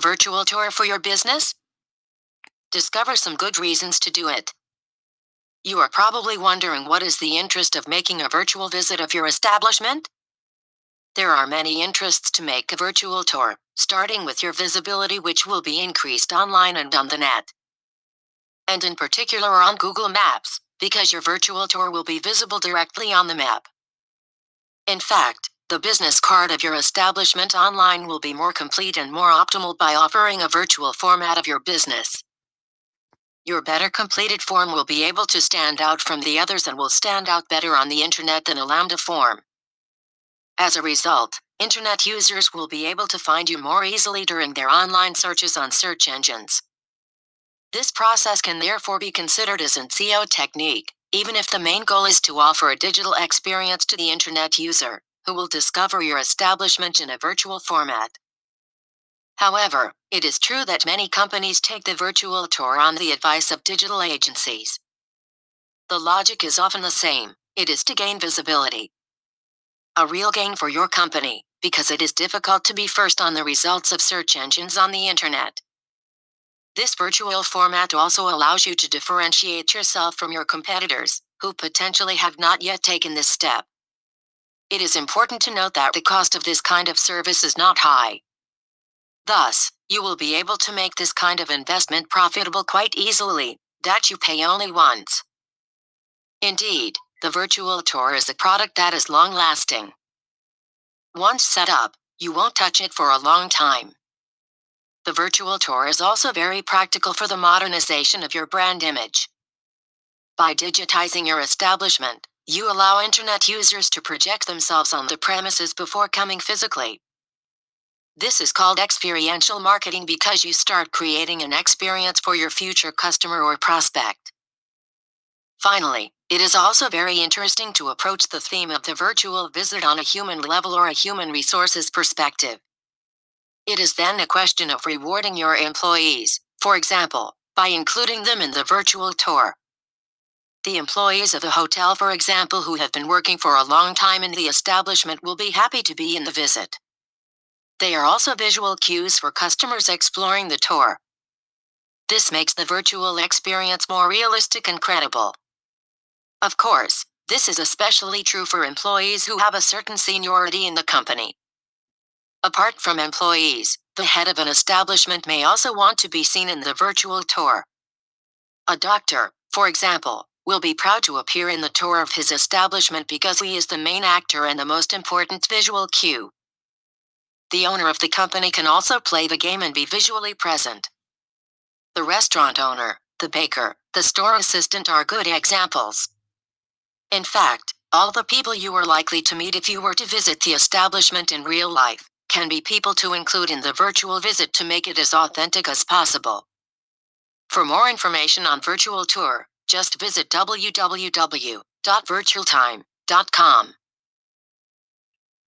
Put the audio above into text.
virtual tour for your business? Discover some good reasons to do it. You are probably wondering what is the interest of making a virtual visit of your establishment? There are many interests to make a virtual tour, starting with your visibility, which will be increased online and on the net. And in particular on Google Maps, because your virtual tour will be visible directly on the map. In fact, the business card of your establishment online will be more complete and more optimal by offering a virtual format of your business. Your better completed form will be able to stand out from the others and will stand out better on the internet than a Lambda form. As a result, internet users will be able to find you more easily during their online searches on search engines. This process can therefore be considered as an SEO technique, even if the main goal is to offer a digital experience to the internet user, who will discover your establishment in a virtual format. However, it is true that many companies take the virtual tour on the advice of digital agencies. The logic is often the same it is to gain visibility, a real gain for your company, because it is difficult to be first on the results of search engines on the internet. This virtual format also allows you to differentiate yourself from your competitors, who potentially have not yet taken this step. It is important to note that the cost of this kind of service is not high. Thus, you will be able to make this kind of investment profitable quite easily, that you pay only once. Indeed, the virtual tour is a product that is long lasting. Once set up, you won't touch it for a long time. The virtual tour is also very practical for the modernization of your brand image. By digitizing your establishment, you allow internet users to project themselves on the premises before coming physically. This is called experiential marketing because you start creating an experience for your future customer or prospect. Finally, it is also very interesting to approach the theme of the virtual visit on a human level or a human resources perspective. It is then a question of rewarding your employees, for example, by including them in the virtual tour. The employees of the hotel, for example, who have been working for a long time in the establishment will be happy to be in the visit. They are also visual cues for customers exploring the tour. This makes the virtual experience more realistic and credible. Of course, this is especially true for employees who have a certain seniority in the company. Apart from employees, the head of an establishment may also want to be seen in the virtual tour. A doctor, for example, will be proud to appear in the tour of his establishment because he is the main actor and the most important visual cue. The owner of the company can also play the game and be visually present. The restaurant owner, the baker, the store assistant are good examples. In fact, all the people you are likely to meet if you were to visit the establishment in real life can be people to include in the virtual visit to make it as authentic as possible. For more information on virtual tour, just visit www.virtualtime.com.